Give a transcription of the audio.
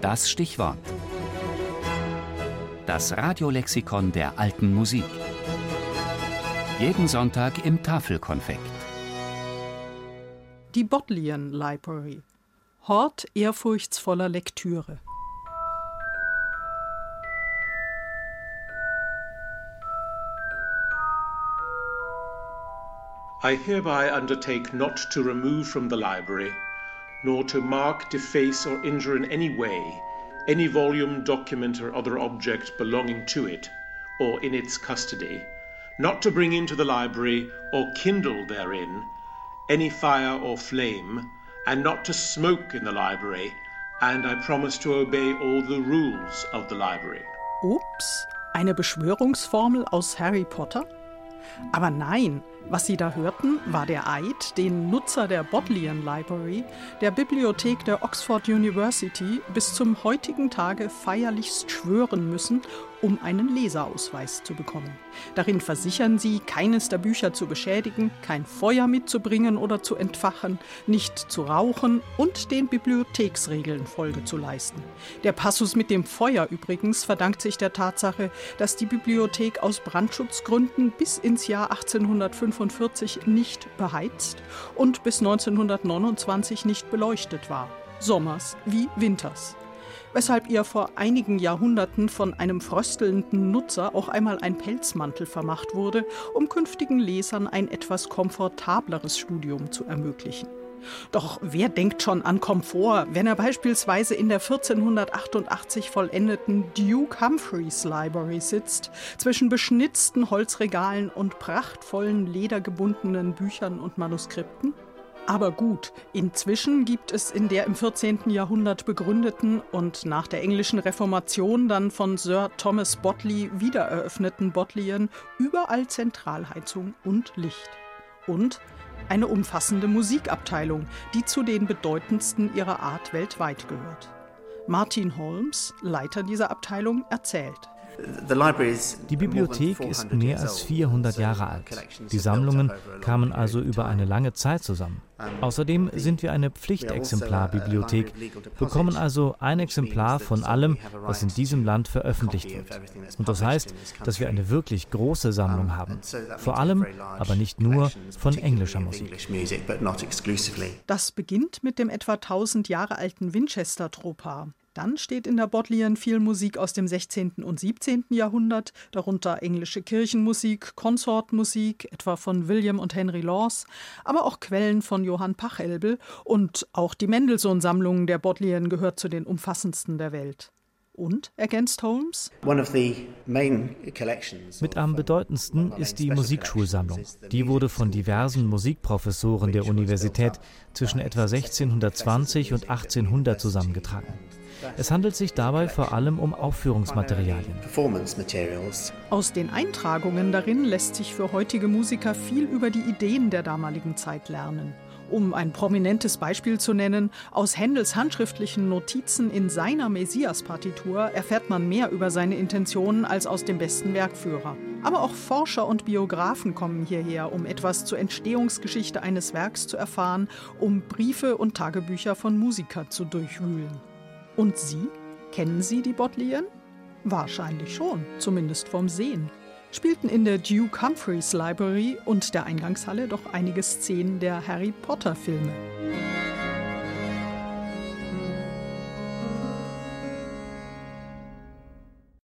Das Stichwort. Das Radiolexikon der alten Musik. Jeden Sonntag im Tafelkonfekt. Die Bodleian Library. Hort ehrfurchtsvoller Lektüre. I hereby undertake not to remove from the library, nor to mark, deface, or injure in any way any volume, document, or other object belonging to it, or in its custody, not to bring into the library, or kindle therein, any fire or flame, and not to smoke in the library, and I promise to obey all the rules of the library. Ups, eine Beschwörungsformel aus Harry Potter? Aber nein, was Sie da hörten, war der Eid, den Nutzer der Bodleian Library, der Bibliothek der Oxford University, bis zum heutigen Tage feierlichst schwören müssen, um einen Leserausweis zu bekommen. Darin versichern sie, keines der Bücher zu beschädigen, kein Feuer mitzubringen oder zu entfachen, nicht zu rauchen und den Bibliotheksregeln Folge zu leisten. Der Passus mit dem Feuer übrigens verdankt sich der Tatsache, dass die Bibliothek aus Brandschutzgründen bis ins Jahr 1845 nicht beheizt und bis 1929 nicht beleuchtet war. Sommers wie Winters weshalb ihr vor einigen Jahrhunderten von einem fröstelnden Nutzer auch einmal ein Pelzmantel vermacht wurde, um künftigen Lesern ein etwas komfortableres Studium zu ermöglichen. Doch wer denkt schon an Komfort, wenn er beispielsweise in der 1488 vollendeten Duke Humphreys Library sitzt, zwischen beschnitzten Holzregalen und prachtvollen ledergebundenen Büchern und Manuskripten? Aber gut, inzwischen gibt es in der im 14. Jahrhundert begründeten und nach der englischen Reformation dann von Sir Thomas Botley wiedereröffneten Bodleian überall Zentralheizung und Licht. Und eine umfassende Musikabteilung, die zu den bedeutendsten ihrer Art weltweit gehört. Martin Holmes, Leiter dieser Abteilung, erzählt. Die Bibliothek ist mehr als 400 Jahre alt. Die Sammlungen kamen also über eine lange Zeit zusammen. Außerdem sind wir eine Pflichtexemplarbibliothek, bekommen also ein Exemplar von allem, was in diesem Land veröffentlicht wird. Und das heißt, dass wir eine wirklich große Sammlung haben. Vor allem, aber nicht nur, von englischer Musik. Das beginnt mit dem etwa 1000 Jahre alten Winchester-Tropar. Dann steht in der Bodleian viel Musik aus dem 16. und 17. Jahrhundert, darunter englische Kirchenmusik, Konsortmusik, etwa von William und Henry Laws, aber auch Quellen von Johann Pachelbel und auch die Mendelssohn-Sammlung der Bodleian gehört zu den umfassendsten der Welt. Und, ergänzt Holmes? Mit am bedeutendsten ist die Musikschulsammlung. Die wurde von diversen Musikprofessoren der Universität zwischen etwa 1620 und 1800 zusammengetragen. Es handelt sich dabei vor allem um Aufführungsmaterialien. Aus den Eintragungen darin lässt sich für heutige Musiker viel über die Ideen der damaligen Zeit lernen. Um ein prominentes Beispiel zu nennen, aus Händels handschriftlichen Notizen in seiner Messias-Partitur erfährt man mehr über seine Intentionen als aus dem besten Werkführer. Aber auch Forscher und Biografen kommen hierher, um etwas zur Entstehungsgeschichte eines Werks zu erfahren, um Briefe und Tagebücher von Musikern zu durchwühlen. Und Sie? Kennen Sie die Bodleian? Wahrscheinlich schon, zumindest vom Sehen. Spielten in der Duke Humphreys Library und der Eingangshalle doch einige Szenen der Harry Potter Filme.